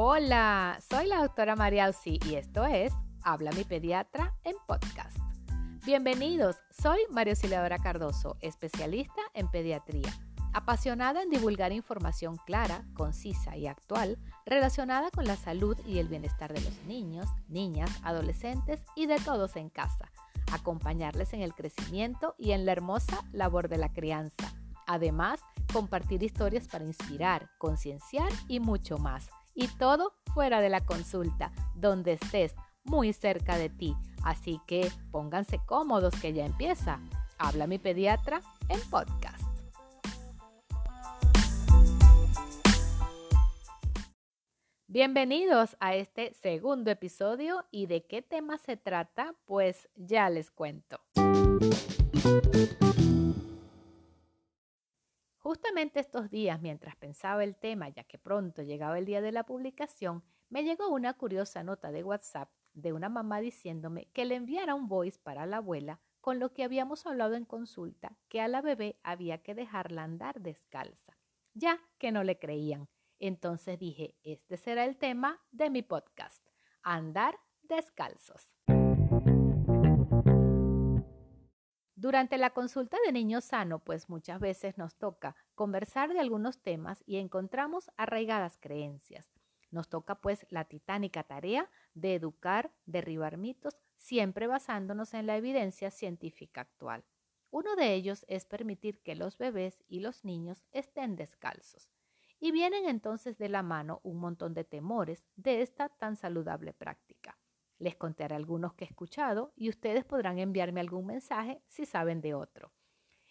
Hola, soy la doctora María Auxi y esto es Habla mi pediatra en podcast. Bienvenidos, soy María Auxiliadora Cardoso, especialista en pediatría, apasionada en divulgar información clara, concisa y actual relacionada con la salud y el bienestar de los niños, niñas, adolescentes y de todos en casa, acompañarles en el crecimiento y en la hermosa labor de la crianza. Además, compartir historias para inspirar, concienciar y mucho más y todo fuera de la consulta, donde estés muy cerca de ti. Así que pónganse cómodos que ya empieza. Habla mi pediatra en podcast. Bienvenidos a este segundo episodio y de qué tema se trata, pues ya les cuento. Justamente estos días, mientras pensaba el tema, ya que pronto llegaba el día de la publicación, me llegó una curiosa nota de WhatsApp de una mamá diciéndome que le enviara un voice para la abuela con lo que habíamos hablado en consulta, que a la bebé había que dejarla andar descalza, ya que no le creían. Entonces dije, este será el tema de mi podcast, andar descalzos. Durante la consulta de niño sano, pues muchas veces nos toca conversar de algunos temas y encontramos arraigadas creencias. Nos toca pues la titánica tarea de educar, derribar mitos, siempre basándonos en la evidencia científica actual. Uno de ellos es permitir que los bebés y los niños estén descalzos. Y vienen entonces de la mano un montón de temores de esta tan saludable práctica. Les contaré algunos que he escuchado y ustedes podrán enviarme algún mensaje si saben de otro.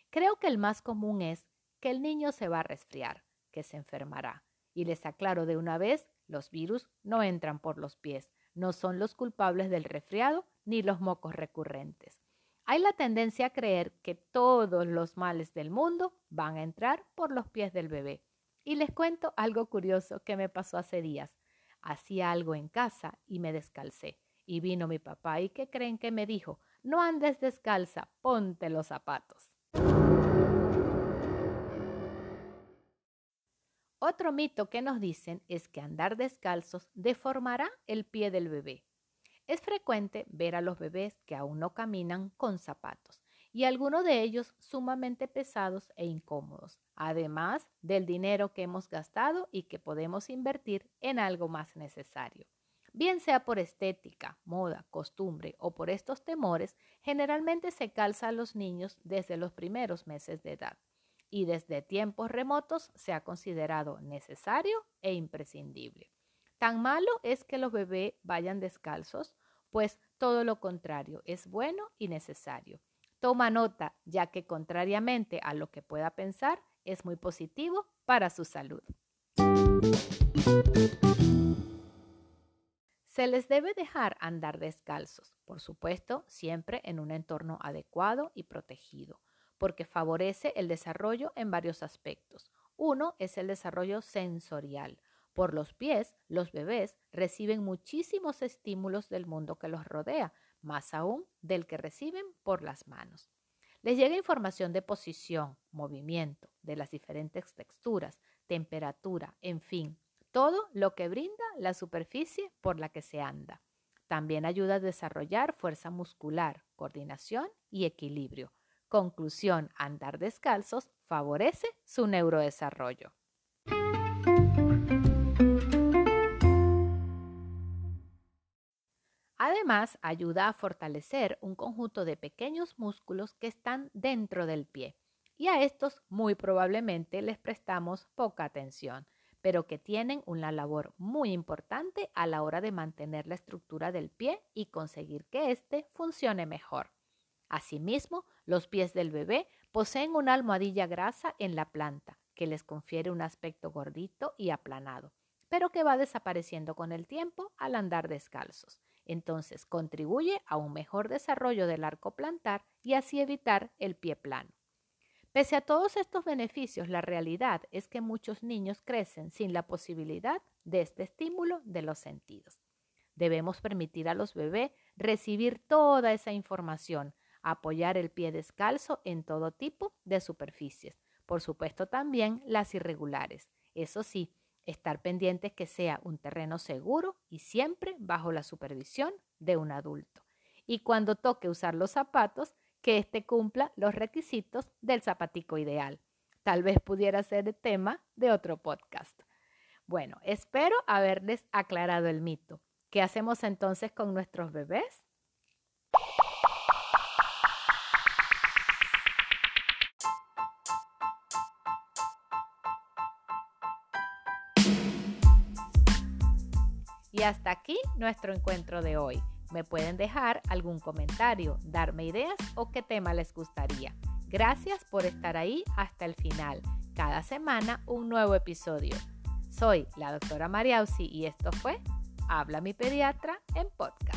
Creo que el más común es que el niño se va a resfriar, que se enfermará. Y les aclaro de una vez, los virus no entran por los pies, no son los culpables del resfriado ni los mocos recurrentes. Hay la tendencia a creer que todos los males del mundo van a entrar por los pies del bebé. Y les cuento algo curioso que me pasó hace días. Hacía algo en casa y me descalcé. Y vino mi papá y ¿qué creen que me dijo? No andes descalza, ponte los zapatos. Otro mito que nos dicen es que andar descalzos deformará el pie del bebé. Es frecuente ver a los bebés que aún no caminan con zapatos y algunos de ellos sumamente pesados e incómodos, además del dinero que hemos gastado y que podemos invertir en algo más necesario. Bien sea por estética, moda, costumbre o por estos temores, generalmente se calza a los niños desde los primeros meses de edad y desde tiempos remotos se ha considerado necesario e imprescindible. Tan malo es que los bebés vayan descalzos, pues todo lo contrario es bueno y necesario. Toma nota, ya que contrariamente a lo que pueda pensar, es muy positivo para su salud. Se les debe dejar andar descalzos, por supuesto, siempre en un entorno adecuado y protegido, porque favorece el desarrollo en varios aspectos. Uno es el desarrollo sensorial. Por los pies, los bebés reciben muchísimos estímulos del mundo que los rodea, más aún del que reciben por las manos. Les llega información de posición, movimiento, de las diferentes texturas, temperatura, en fin, todo lo que brinda la superficie por la que se anda. También ayuda a desarrollar fuerza muscular, coordinación y equilibrio. Conclusión, andar descalzos favorece su neurodesarrollo. Además, ayuda a fortalecer un conjunto de pequeños músculos que están dentro del pie y a estos muy probablemente les prestamos poca atención pero que tienen una labor muy importante a la hora de mantener la estructura del pie y conseguir que éste funcione mejor. Asimismo, los pies del bebé poseen una almohadilla grasa en la planta, que les confiere un aspecto gordito y aplanado, pero que va desapareciendo con el tiempo al andar descalzos. Entonces contribuye a un mejor desarrollo del arco plantar y así evitar el pie plano. Pese a todos estos beneficios, la realidad es que muchos niños crecen sin la posibilidad de este estímulo de los sentidos. Debemos permitir a los bebés recibir toda esa información, apoyar el pie descalzo en todo tipo de superficies, por supuesto también las irregulares. Eso sí, Estar pendientes que sea un terreno seguro y siempre bajo la supervisión de un adulto. Y cuando toque usar los zapatos, que éste cumpla los requisitos del zapatico ideal. Tal vez pudiera ser el tema de otro podcast. Bueno, espero haberles aclarado el mito. ¿Qué hacemos entonces con nuestros bebés? Y hasta aquí nuestro encuentro de hoy. Me pueden dejar algún comentario, darme ideas o qué tema les gustaría. Gracias por estar ahí hasta el final. Cada semana un nuevo episodio. Soy la doctora Mariausi y esto fue Habla mi pediatra en podcast.